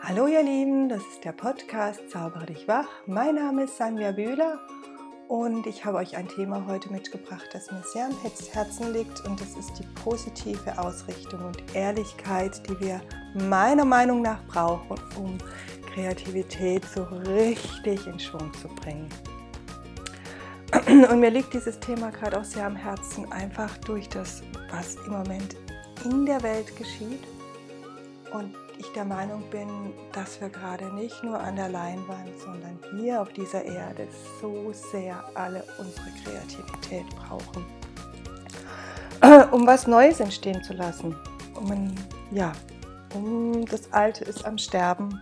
Hallo ihr Lieben, das ist der Podcast Zaubere dich wach. Mein Name ist Sanja Bühler und ich habe euch ein Thema heute mitgebracht, das mir sehr am Herzen liegt und das ist die positive Ausrichtung und Ehrlichkeit, die wir meiner Meinung nach brauchen, um Kreativität so richtig in Schwung zu bringen. Und mir liegt dieses Thema gerade auch sehr am Herzen, einfach durch das, was im Moment in der Welt geschieht und ich der Meinung bin, dass wir gerade nicht nur an der Leinwand, sondern hier auf dieser Erde so sehr alle unsere Kreativität brauchen, um was Neues entstehen zu lassen. Um, ja, um das Alte ist am Sterben.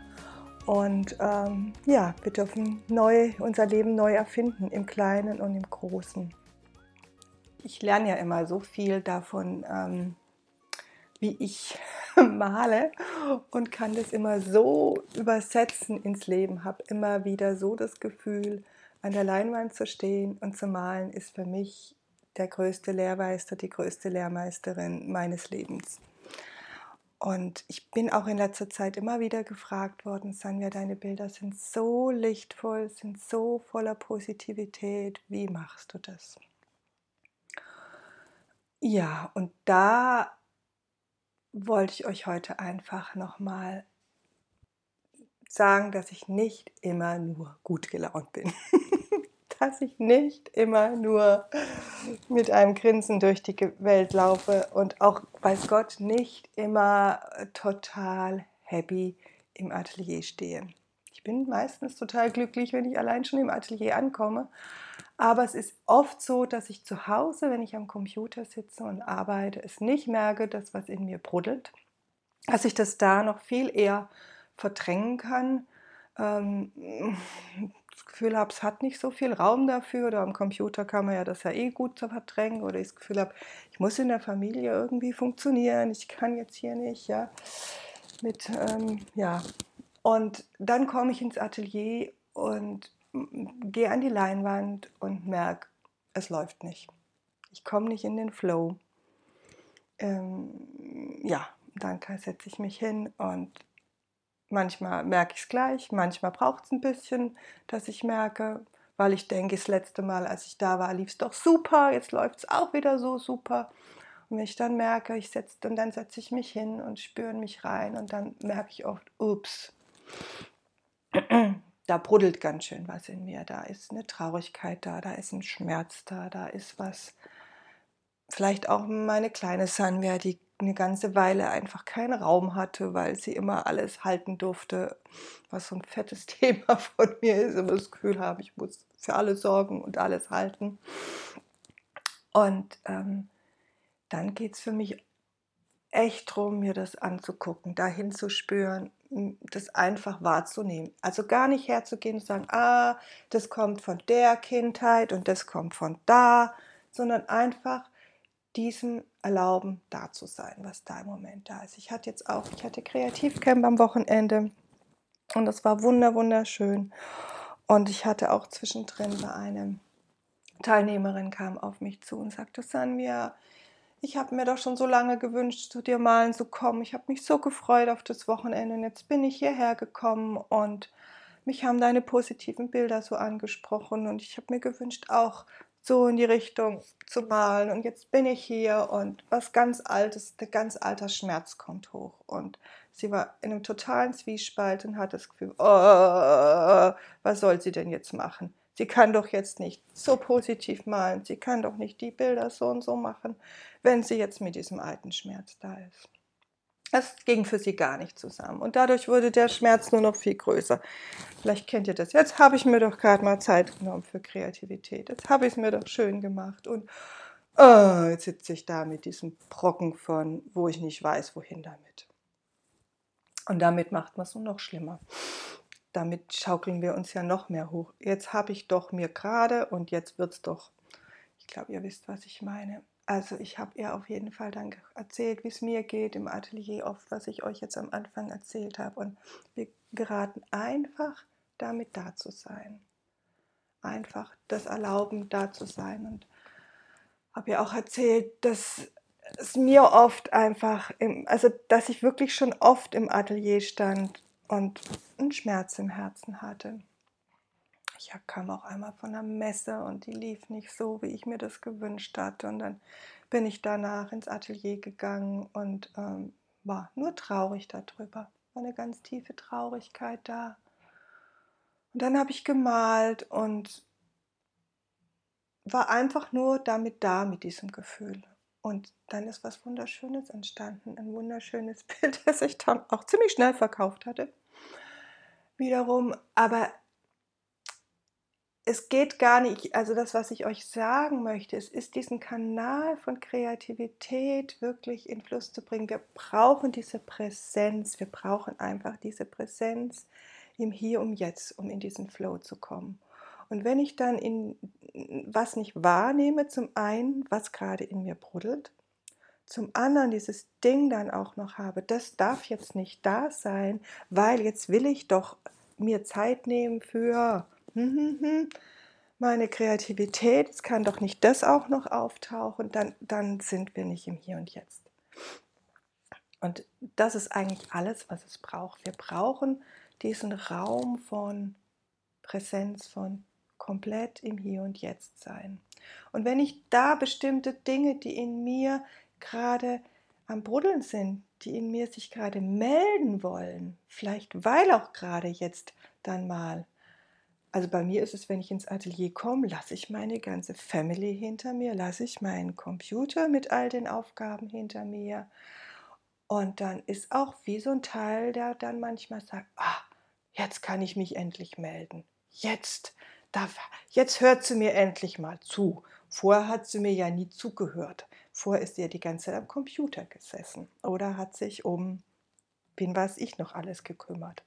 Und ähm, ja, wir dürfen neu, unser Leben neu erfinden, im Kleinen und im Großen. Ich lerne ja immer so viel davon, ähm, wie ich male und kann das immer so übersetzen ins Leben, habe immer wieder so das Gefühl, an der Leinwand zu stehen und zu malen, ist für mich der größte Lehrmeister, die größte Lehrmeisterin meines Lebens. Und ich bin auch in letzter Zeit immer wieder gefragt worden, Sanja, deine Bilder sind so lichtvoll, sind so voller Positivität, wie machst du das? Ja, und da wollte ich euch heute einfach nochmal sagen, dass ich nicht immer nur gut gelaunt bin. dass ich nicht immer nur mit einem Grinsen durch die Welt laufe und auch, weiß Gott, nicht immer total happy im Atelier stehe. Bin meistens total glücklich, wenn ich allein schon im Atelier ankomme aber es ist oft so, dass ich zu Hause, wenn ich am Computer sitze und arbeite, es nicht merke, dass was in mir bruddelt, dass ich das da noch viel eher verdrängen kann. Ähm, das Gefühl habe, es hat nicht so viel Raum dafür oder am Computer kann man ja das ja eh gut verdrängen oder ich das Gefühl habe, ich muss in der Familie irgendwie funktionieren, ich kann jetzt hier nicht, ja, mit, ähm, ja. Und dann komme ich ins Atelier und gehe an die Leinwand und merke, es läuft nicht. Ich komme nicht in den Flow. Ähm, ja, dann setze ich mich hin und manchmal merke ich es gleich, manchmal braucht es ein bisschen, dass ich merke, weil ich denke, das letzte Mal, als ich da war, lief es doch super, jetzt läuft es auch wieder so super. Und wenn ich dann merke, ich setze, und dann setze ich mich hin und spüre mich rein und dann merke ich oft, ups, da bruddelt ganz schön was in mir. Da ist eine Traurigkeit da, da ist ein Schmerz da, da ist was. Vielleicht auch meine kleine Sanvia, die eine ganze Weile einfach keinen Raum hatte, weil sie immer alles halten durfte, was so ein fettes Thema von mir ist, immer das Gefühl habe, ich muss für alle sorgen und alles halten. Und ähm, dann geht es für mich echt darum, mir das anzugucken, dahin zu spüren, das einfach wahrzunehmen. Also gar nicht herzugehen und sagen, ah, das kommt von der Kindheit und das kommt von da, sondern einfach diesem erlauben, da zu sein, was da im Moment da ist. Ich hatte jetzt auch, ich hatte Kreativcamp am Wochenende und das war wunder wunderschön. Und ich hatte auch zwischendrin bei einem Teilnehmerin kam auf mich zu und sagte, Sanvia, ich habe mir doch schon so lange gewünscht, zu dir malen zu kommen. Ich habe mich so gefreut auf das Wochenende und jetzt bin ich hierher gekommen und mich haben deine positiven Bilder so angesprochen und ich habe mir gewünscht, auch so in die Richtung zu malen und jetzt bin ich hier und was ganz altes, der ganz alter Schmerz kommt hoch und sie war in einem totalen Zwiespalt und hat das Gefühl, oh, was soll sie denn jetzt machen? Sie kann doch jetzt nicht so positiv malen, sie kann doch nicht die Bilder so und so machen, wenn sie jetzt mit diesem alten Schmerz da ist. Es ging für sie gar nicht zusammen und dadurch wurde der Schmerz nur noch viel größer. Vielleicht kennt ihr das. Jetzt habe ich mir doch gerade mal Zeit genommen für Kreativität. Jetzt habe ich es mir doch schön gemacht und oh, jetzt sitze ich da mit diesem Brocken von, wo ich nicht weiß, wohin damit. Und damit macht man es nur noch schlimmer damit schaukeln wir uns ja noch mehr hoch. Jetzt habe ich doch mir gerade und jetzt wird es doch. Ich glaube, ihr wisst, was ich meine. Also ich habe ihr auf jeden Fall dann erzählt, wie es mir geht im Atelier, oft, was ich euch jetzt am Anfang erzählt habe. Und wir geraten einfach damit da zu sein. Einfach das Erlauben, da zu sein. Und habe ihr auch erzählt, dass es mir oft einfach, im, also dass ich wirklich schon oft im Atelier stand und einen Schmerz im Herzen hatte. Ich kam auch einmal von einer Messe und die lief nicht so, wie ich mir das gewünscht hatte. Und dann bin ich danach ins Atelier gegangen und ähm, war nur traurig darüber. War eine ganz tiefe Traurigkeit da. Und dann habe ich gemalt und war einfach nur damit da mit diesem Gefühl. Und dann ist was Wunderschönes entstanden. Ein wunderschönes Bild, das ich dann auch ziemlich schnell verkauft hatte. Wiederum, aber es geht gar nicht, also das, was ich euch sagen möchte, es ist diesen Kanal von Kreativität wirklich in Fluss zu bringen. Wir brauchen diese Präsenz, wir brauchen einfach diese Präsenz im Hier und Jetzt, um in diesen Flow zu kommen. Und wenn ich dann in was nicht wahrnehme, zum einen, was gerade in mir brodelt, zum anderen dieses Ding dann auch noch habe, das darf jetzt nicht da sein, weil jetzt will ich doch mir Zeit nehmen für meine Kreativität, es kann doch nicht das auch noch auftauchen, dann, dann sind wir nicht im Hier und Jetzt. Und das ist eigentlich alles, was es braucht. Wir brauchen diesen Raum von Präsenz, von komplett im Hier und Jetzt sein. Und wenn ich da bestimmte Dinge, die in mir gerade am Bruddeln sind, die in mir sich gerade melden wollen, vielleicht weil auch gerade jetzt dann mal also bei mir ist es, wenn ich ins Atelier komme, lasse ich meine ganze Family hinter mir, lasse ich meinen Computer mit all den Aufgaben hinter mir. Und dann ist auch wie so ein Teil, der dann manchmal sagt, ah, jetzt kann ich mich endlich melden. Jetzt, jetzt hört sie mir endlich mal zu. Vorher hat sie mir ja nie zugehört. Vorher ist sie ja die ganze Zeit am Computer gesessen oder hat sich um, wen weiß ich noch alles gekümmert.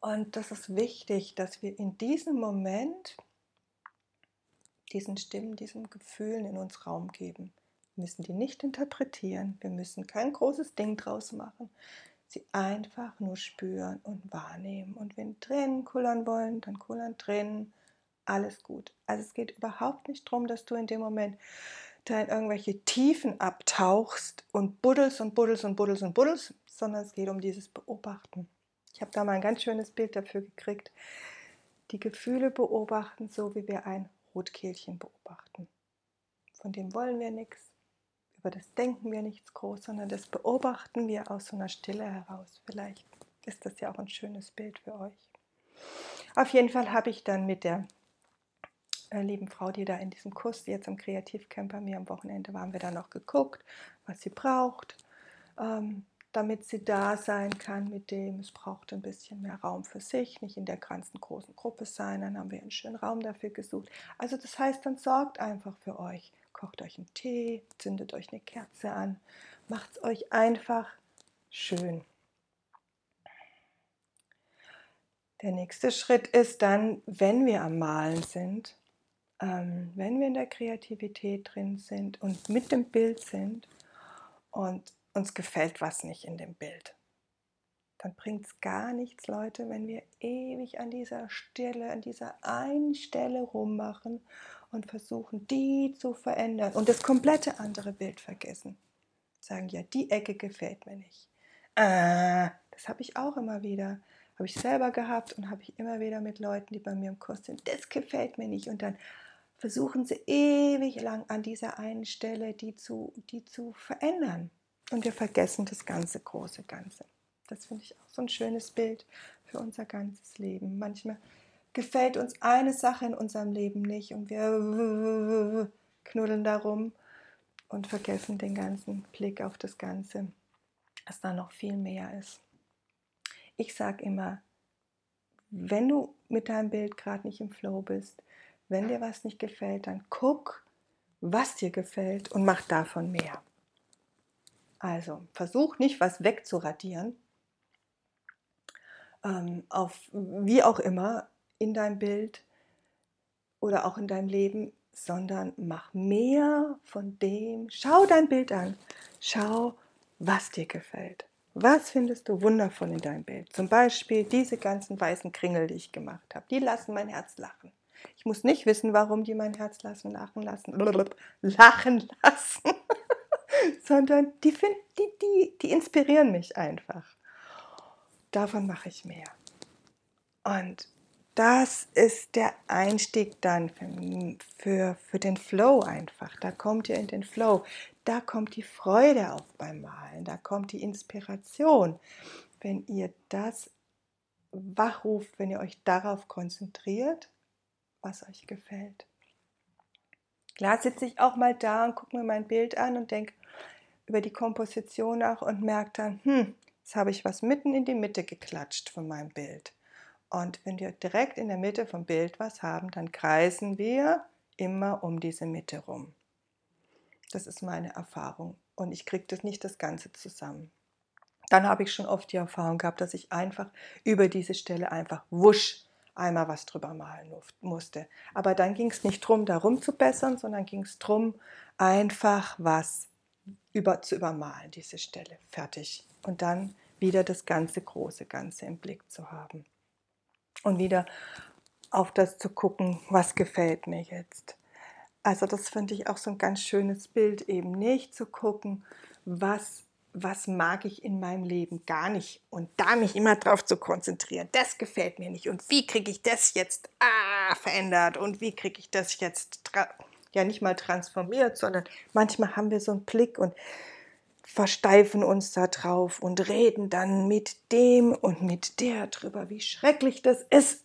Und das ist wichtig, dass wir in diesem Moment diesen Stimmen, diesen Gefühlen in uns Raum geben. Wir müssen die nicht interpretieren, wir müssen kein großes Ding draus machen. Sie einfach nur spüren und wahrnehmen. Und wenn Tränen kullern wollen, dann kullern Tränen. Alles gut. Also es geht überhaupt nicht darum, dass du in dem Moment da in irgendwelche Tiefen abtauchst und buddelst und buddelst und buddelst und buddelst, sondern es geht um dieses Beobachten. Ich habe da mal ein ganz schönes Bild dafür gekriegt. Die Gefühle beobachten, so wie wir ein Rotkehlchen beobachten. Von dem wollen wir nichts, über das denken wir nichts groß, sondern das beobachten wir aus so einer Stille heraus. Vielleicht ist das ja auch ein schönes Bild für euch. Auf jeden Fall habe ich dann mit der äh, lieben Frau, die da in diesem Kurs jetzt im Kreativcamp bei mir am Wochenende war, haben wir dann noch geguckt, was sie braucht. Ähm, damit sie da sein kann mit dem. Es braucht ein bisschen mehr Raum für sich, nicht in der ganzen großen Gruppe sein. Dann haben wir einen schönen Raum dafür gesucht. Also das heißt, dann sorgt einfach für euch. Kocht euch einen Tee, zündet euch eine Kerze an, macht es euch einfach schön. Der nächste Schritt ist dann, wenn wir am Malen sind, ähm, wenn wir in der Kreativität drin sind und mit dem Bild sind und uns gefällt was nicht in dem Bild. Dann bringt es gar nichts, Leute, wenn wir ewig an dieser Stelle, an dieser einen Stelle rummachen und versuchen, die zu verändern und das komplette andere Bild vergessen. Sagen, ja, die Ecke gefällt mir nicht. Ah, das habe ich auch immer wieder. Habe ich selber gehabt und habe ich immer wieder mit Leuten, die bei mir im Kurs sind. Das gefällt mir nicht. Und dann versuchen sie ewig lang an dieser einen Stelle die zu, die zu verändern. Und wir vergessen das ganze große Ganze. Das finde ich auch so ein schönes Bild für unser ganzes Leben. Manchmal gefällt uns eine Sache in unserem Leben nicht und wir knuddeln darum und vergessen den ganzen Blick auf das Ganze, dass da noch viel mehr ist. Ich sage immer, wenn du mit deinem Bild gerade nicht im Flow bist, wenn dir was nicht gefällt, dann guck, was dir gefällt und mach davon mehr. Also versuch nicht, was wegzuradieren, ähm, auf wie auch immer in deinem Bild oder auch in deinem Leben, sondern mach mehr von dem. Schau dein Bild an. Schau, was dir gefällt. Was findest du wundervoll in deinem Bild? Zum Beispiel diese ganzen weißen Kringel, die ich gemacht habe. Die lassen mein Herz lachen. Ich muss nicht wissen, warum die mein Herz lassen, lachen lassen, lachen lassen. sondern die, find, die, die, die inspirieren mich einfach. Davon mache ich mehr. Und das ist der Einstieg dann für, für, für den Flow einfach. Da kommt ihr in den Flow. Da kommt die Freude auf beim Malen. Da kommt die Inspiration. Wenn ihr das wachruft, wenn ihr euch darauf konzentriert, was euch gefällt. Klar sitze ich auch mal da und gucke mir mein Bild an und denke über die Komposition nach und merke dann, hm, jetzt habe ich was mitten in die Mitte geklatscht von meinem Bild. Und wenn wir direkt in der Mitte vom Bild was haben, dann kreisen wir immer um diese Mitte rum. Das ist meine Erfahrung. Und ich kriege das nicht das Ganze zusammen. Dann habe ich schon oft die Erfahrung gehabt, dass ich einfach über diese Stelle einfach wusch einmal was drüber malen musste. Aber dann ging es nicht darum, darum zu bessern, sondern ging es darum, einfach was über, zu übermalen, diese Stelle. Fertig. Und dann wieder das ganze große Ganze im Blick zu haben. Und wieder auf das zu gucken, was gefällt mir jetzt. Also das finde ich auch so ein ganz schönes Bild, eben nicht zu gucken, was was mag ich in meinem Leben gar nicht und da mich immer drauf zu konzentrieren, das gefällt mir nicht und wie kriege ich das jetzt ah, verändert und wie kriege ich das jetzt ja nicht mal transformiert, sondern manchmal haben wir so einen Blick und versteifen uns da drauf und reden dann mit dem und mit der drüber, wie schrecklich das ist,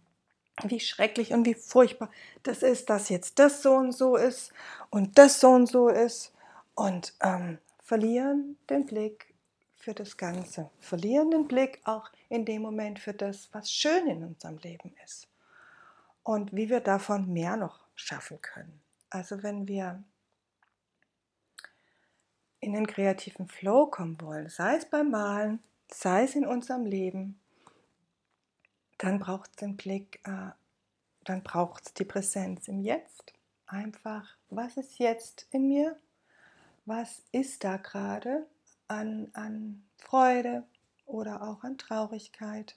wie schrecklich und wie furchtbar das ist, dass jetzt das so und so ist und das so und so ist und ähm, verlieren den Blick für das Ganze, verlieren den Blick auch in dem Moment für das, was schön in unserem Leben ist und wie wir davon mehr noch schaffen können. Also wenn wir in den kreativen Flow kommen wollen, sei es beim Malen, sei es in unserem Leben, dann braucht es den Blick, äh, dann braucht es die Präsenz im Jetzt. Einfach, was ist jetzt in mir? was ist da gerade an, an Freude oder auch an Traurigkeit,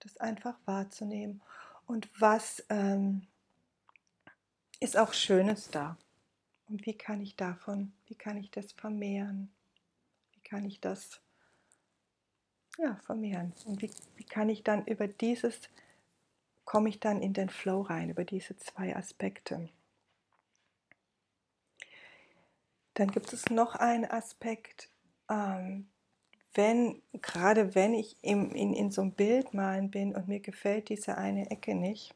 das einfach wahrzunehmen. Und was ähm, ist auch Schönes da? Und wie kann ich davon, wie kann ich das vermehren? Wie kann ich das ja, vermehren? Und wie, wie kann ich dann über dieses, komme ich dann in den Flow rein, über diese zwei Aspekte? Dann gibt es noch einen Aspekt, ähm, wenn, gerade wenn ich im, in, in so einem Bild malen bin und mir gefällt diese eine Ecke nicht,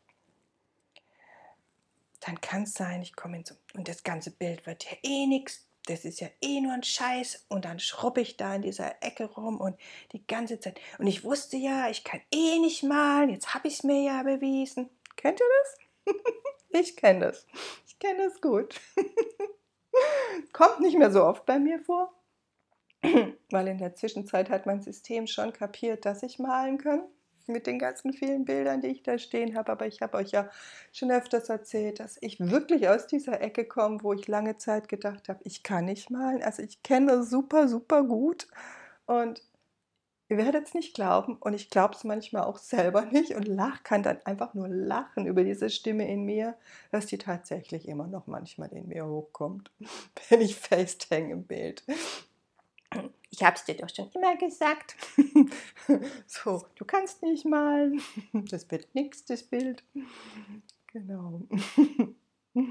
dann kann es sein, ich komme in so, und das ganze Bild wird ja eh nichts, das ist ja eh nur ein Scheiß und dann schrubbe ich da in dieser Ecke rum und die ganze Zeit. Und ich wusste ja, ich kann eh nicht malen, jetzt habe ich es mir ja bewiesen. Kennt ihr das? ich kenne das. Ich kenne das gut. Kommt nicht mehr so oft bei mir vor, weil in der Zwischenzeit hat mein System schon kapiert, dass ich malen kann mit den ganzen vielen Bildern, die ich da stehen habe. Aber ich habe euch ja schon öfters erzählt, dass ich wirklich aus dieser Ecke komme, wo ich lange Zeit gedacht habe, ich kann nicht malen. Also ich kenne super, super gut. Und Ihr werdet es nicht glauben und ich glaube es manchmal auch selber nicht und lach, kann dann einfach nur lachen über diese Stimme in mir, dass die tatsächlich immer noch manchmal in mir hochkommt, wenn ich fest hänge im Bild. Ich habe es dir doch schon immer gesagt. so, du kannst nicht malen. Das wird nichts, das Bild. Genau.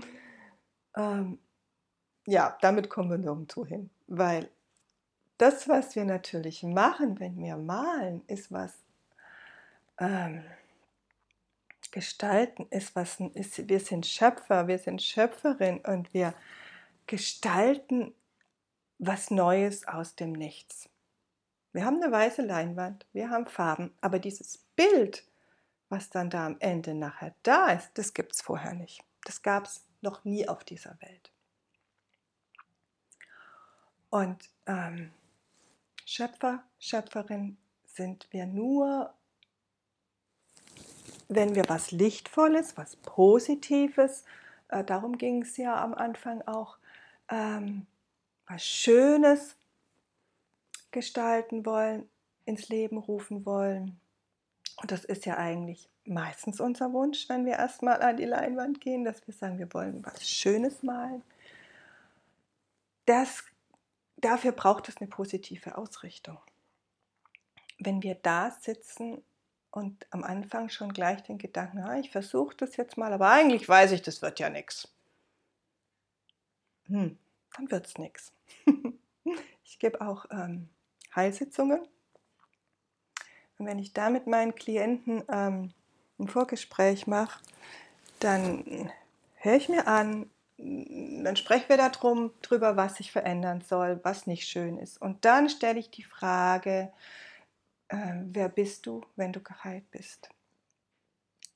ähm, ja, damit kommen wir nirgendwo hin, weil das, was wir natürlich machen, wenn wir malen, ist was ähm, gestalten, ist was, ist, wir sind Schöpfer, wir sind Schöpferin und wir gestalten was Neues aus dem Nichts. Wir haben eine weiße Leinwand, wir haben Farben, aber dieses Bild, was dann da am Ende nachher da ist, das gibt es vorher nicht. Das gab es noch nie auf dieser Welt. Und ähm, Schöpfer, Schöpferin sind wir nur, wenn wir was Lichtvolles, was Positives, äh, darum ging es ja am Anfang auch, ähm, was Schönes gestalten wollen, ins Leben rufen wollen. Und das ist ja eigentlich meistens unser Wunsch, wenn wir erstmal an die Leinwand gehen, dass wir sagen, wir wollen was Schönes malen. Das dafür braucht es eine positive Ausrichtung. wenn wir da sitzen und am Anfang schon gleich den Gedanken, ah, ich versuche das jetzt mal, aber eigentlich weiß ich, das wird ja nichts. Hm, dann wird es nichts. Ich gebe auch ähm, Heilsitzungen. Und wenn ich da mit meinen Klienten ähm, ein Vorgespräch mache, dann höre ich mir an, dann sprechen wir darum, drüber, was sich verändern soll, was nicht schön ist. Und dann stelle ich die Frage, äh, wer bist du, wenn du geheilt bist?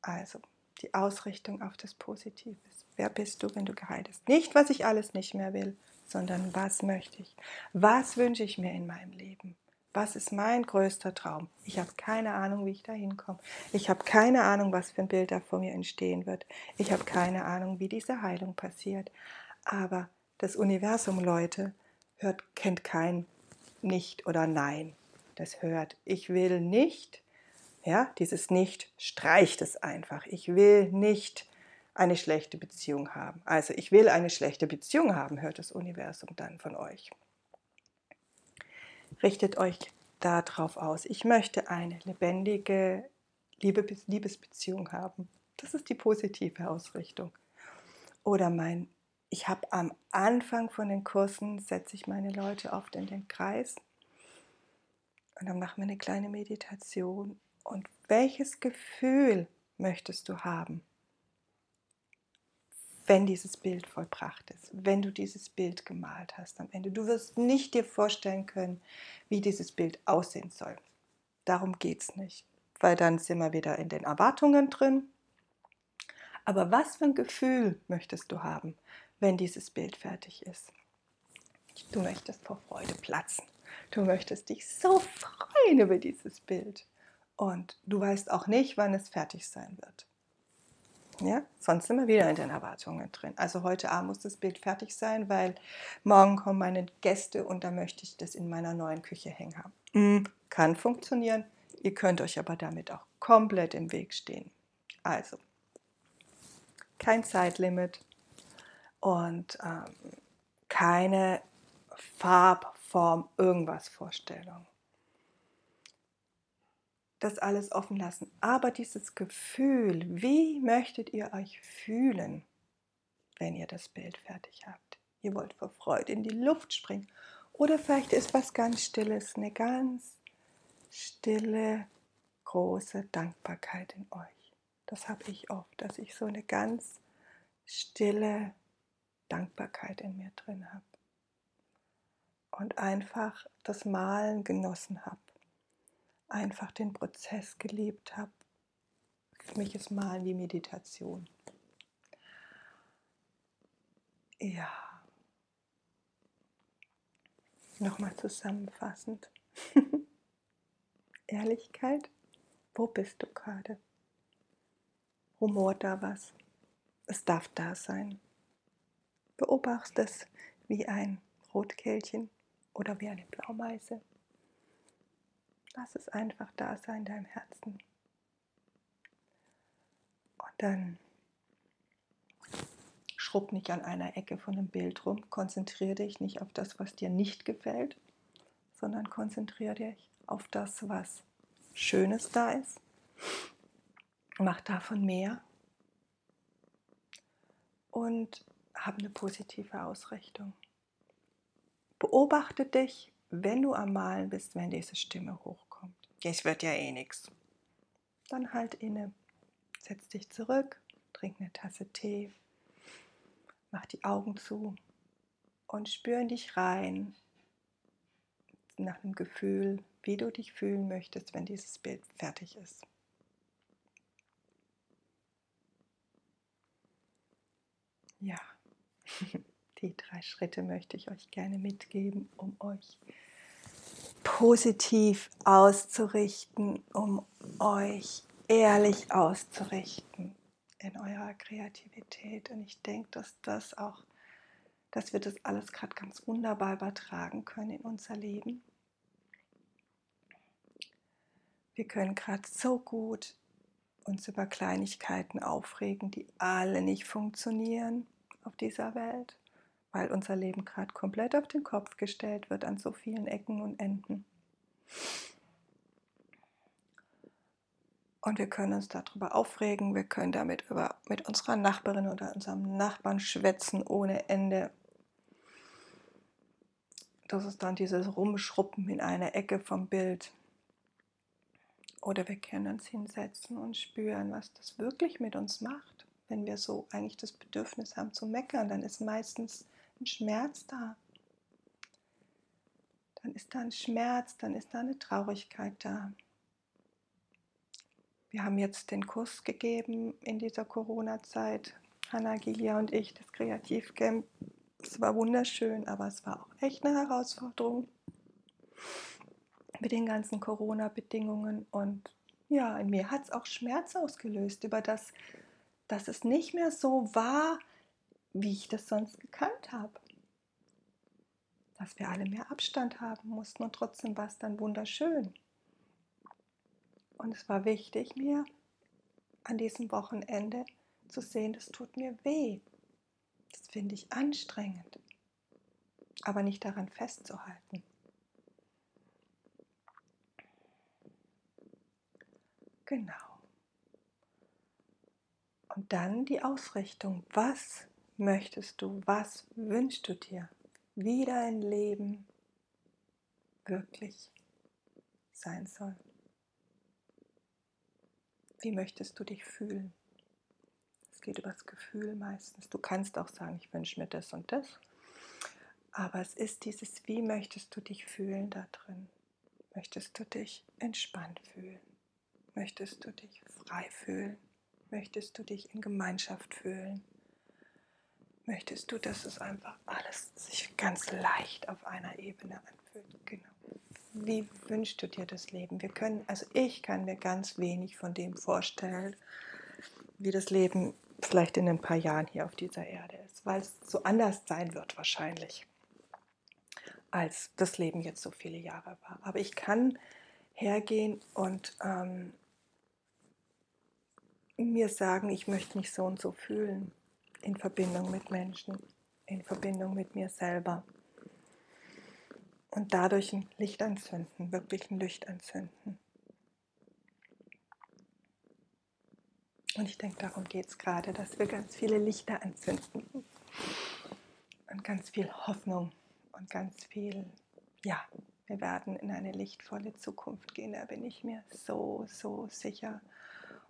Also die Ausrichtung auf das Positive. Wer bist du, wenn du geheilt bist? Nicht, was ich alles nicht mehr will, sondern was möchte ich? Was wünsche ich mir in meinem Leben? Was ist mein größter Traum? Ich habe keine Ahnung, wie ich da hinkomme. Ich habe keine Ahnung, was für ein Bild da vor mir entstehen wird. Ich habe keine Ahnung, wie diese Heilung passiert. Aber das Universum, Leute, hört, kennt kein Nicht oder Nein. Das hört, ich will nicht, ja, dieses Nicht streicht es einfach. Ich will nicht eine schlechte Beziehung haben. Also ich will eine schlechte Beziehung haben, hört das Universum dann von euch richtet euch darauf aus. Ich möchte eine lebendige Liebesbeziehung haben. Das ist die positive Ausrichtung. Oder mein, ich habe am Anfang von den Kursen, setze ich meine Leute oft in den Kreis und dann machen wir eine kleine Meditation. Und welches Gefühl möchtest du haben? Wenn dieses Bild vollbracht ist, wenn du dieses Bild gemalt hast am Ende. Du wirst nicht dir vorstellen können, wie dieses Bild aussehen soll. Darum geht es nicht, weil dann sind wir wieder in den Erwartungen drin. Aber was für ein Gefühl möchtest du haben, wenn dieses Bild fertig ist? Du möchtest vor Freude platzen. Du möchtest dich so freuen über dieses Bild. Und du weißt auch nicht, wann es fertig sein wird. Ja, sonst sind wir wieder in den Erwartungen drin. Also heute Abend muss das Bild fertig sein, weil morgen kommen meine Gäste und da möchte ich das in meiner neuen Küche hängen haben. Mhm. Kann funktionieren. Ihr könnt euch aber damit auch komplett im Weg stehen. Also, kein Zeitlimit und ähm, keine Farbform, irgendwas Vorstellung das alles offen lassen. Aber dieses Gefühl, wie möchtet ihr euch fühlen, wenn ihr das Bild fertig habt? Ihr wollt vor Freude in die Luft springen. Oder vielleicht ist was ganz Stilles, eine ganz stille, große Dankbarkeit in euch. Das habe ich oft, dass ich so eine ganz stille Dankbarkeit in mir drin habe. Und einfach das Malen genossen habe einfach den Prozess geliebt habe. Für mich ist Malen wie Meditation. Ja. Nochmal zusammenfassend. Ehrlichkeit, wo bist du gerade? Rumort da was? Es darf da sein. Beobachtest es wie ein Rotkehlchen oder wie eine Blaumeise. Lass es einfach da sein in deinem Herzen. Und dann schrubb nicht an einer Ecke von einem Bild rum. Konzentriere dich nicht auf das, was dir nicht gefällt, sondern konzentriere dich auf das, was Schönes da ist. Mach davon mehr und hab eine positive Ausrichtung. Beobachte dich wenn du am Malen bist, wenn diese Stimme hochkommt. Es wird ja eh nichts. Dann halt inne, setz dich zurück, trink eine Tasse Tee, mach die Augen zu und spür in dich rein nach einem Gefühl, wie du dich fühlen möchtest, wenn dieses Bild fertig ist. Ja, die drei Schritte möchte ich euch gerne mitgeben, um euch positiv auszurichten, um euch ehrlich auszurichten in eurer Kreativität. Und ich denke, dass das auch, dass wir das alles gerade ganz wunderbar übertragen können in unser Leben. Wir können gerade so gut uns über Kleinigkeiten aufregen, die alle nicht funktionieren auf dieser Welt weil unser Leben gerade komplett auf den Kopf gestellt wird an so vielen Ecken und Enden. Und wir können uns darüber aufregen, wir können damit über, mit unserer Nachbarin oder unserem Nachbarn schwätzen ohne Ende. Das ist dann dieses Rumschruppen in einer Ecke vom Bild. Oder wir können uns hinsetzen und spüren, was das wirklich mit uns macht. Wenn wir so eigentlich das Bedürfnis haben zu meckern, dann ist meistens ein Schmerz da. Dann ist da ein Schmerz, dann ist da eine Traurigkeit da. Wir haben jetzt den Kurs gegeben in dieser Corona-Zeit, Hanna, Gilia und ich, das Kreativcamp. Es war wunderschön, aber es war auch echt eine Herausforderung mit den ganzen Corona-Bedingungen. Und ja, in mir hat es auch Schmerz ausgelöst über das, dass es nicht mehr so war, wie ich das sonst gekannt habe. Dass wir alle mehr Abstand haben mussten und trotzdem war es dann wunderschön. Und es war wichtig, mir an diesem Wochenende zu sehen, das tut mir weh. Das finde ich anstrengend. Aber nicht daran festzuhalten. Genau. Und dann die Ausrichtung. Was möchtest du? Was wünschst du dir? Wie dein Leben wirklich sein soll. Wie möchtest du dich fühlen? Es geht über das Gefühl meistens. Du kannst auch sagen, ich wünsche mir das und das. Aber es ist dieses, wie möchtest du dich fühlen da drin? Möchtest du dich entspannt fühlen? Möchtest du dich frei fühlen? Möchtest du dich in Gemeinschaft fühlen? Möchtest du, dass es einfach alles sich ganz leicht auf einer Ebene anfühlt? Genau wie wünschst du dir das Leben? Wir können, also ich kann mir ganz wenig von dem vorstellen, wie das Leben vielleicht in ein paar Jahren hier auf dieser Erde ist, weil es so anders sein wird wahrscheinlich, als das Leben jetzt so viele Jahre war. Aber ich kann hergehen und ähm, mir sagen, ich möchte mich so und so fühlen in Verbindung mit Menschen, in Verbindung mit mir selber und dadurch ein Licht anzünden, wirklich ein Licht anzünden. Und ich denke, darum geht es gerade, dass wir ganz viele Lichter anzünden und ganz viel Hoffnung und ganz viel, ja, wir werden in eine lichtvolle Zukunft gehen, da bin ich mir so, so sicher.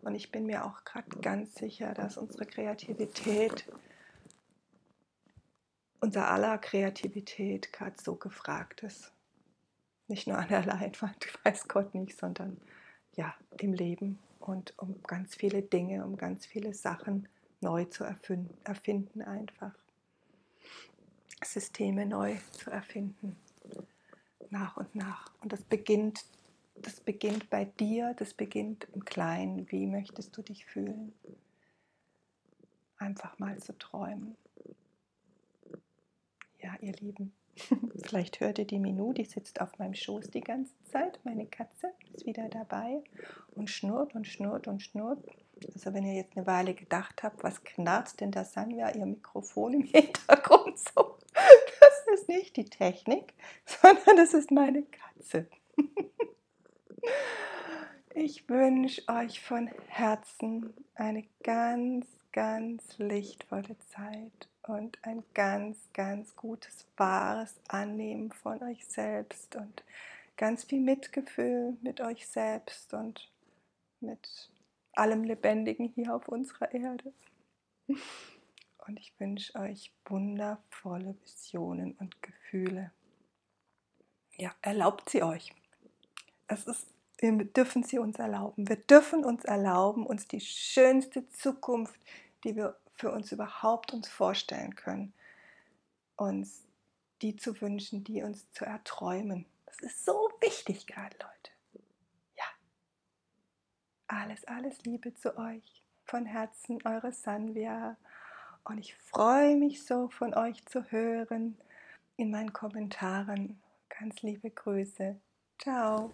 Und ich bin mir auch gerade ganz sicher, dass unsere Kreativität unser aller Kreativität gerade so gefragt ist. Nicht nur an der Leinwand, weiß Gott nicht, sondern ja, im Leben und um ganz viele Dinge, um ganz viele Sachen neu zu erfinden, erfinden einfach. Systeme neu zu erfinden, nach und nach. Und das beginnt, das beginnt bei dir, das beginnt im Kleinen. Wie möchtest du dich fühlen? Einfach mal zu träumen ja, ihr Lieben, vielleicht hört ihr die Minu, die sitzt auf meinem Schoß die ganze Zeit. Meine Katze ist wieder dabei und schnurrt und schnurrt und schnurrt. Also wenn ihr jetzt eine Weile gedacht habt, was knarzt denn da Sanja ihr Mikrofon im Hintergrund so? Das ist nicht die Technik, sondern das ist meine Katze. Ich wünsche euch von Herzen eine ganz, ganz lichtvolle Zeit und ein ganz, ganz gutes, wahres Annehmen von euch selbst und ganz viel Mitgefühl mit euch selbst und mit allem Lebendigen hier auf unserer Erde. Und ich wünsche euch wundervolle Visionen und Gefühle. Ja, erlaubt sie euch. Es ist, wir dürfen sie uns erlauben. Wir dürfen uns erlauben, uns die schönste Zukunft, die wir für uns überhaupt uns vorstellen können, uns die zu wünschen, die uns zu erträumen. Das ist so wichtig gerade, Leute. Ja. Alles, alles Liebe zu euch. Von Herzen, eure Sanvia. Und ich freue mich so von euch zu hören in meinen Kommentaren. Ganz liebe Grüße. Ciao.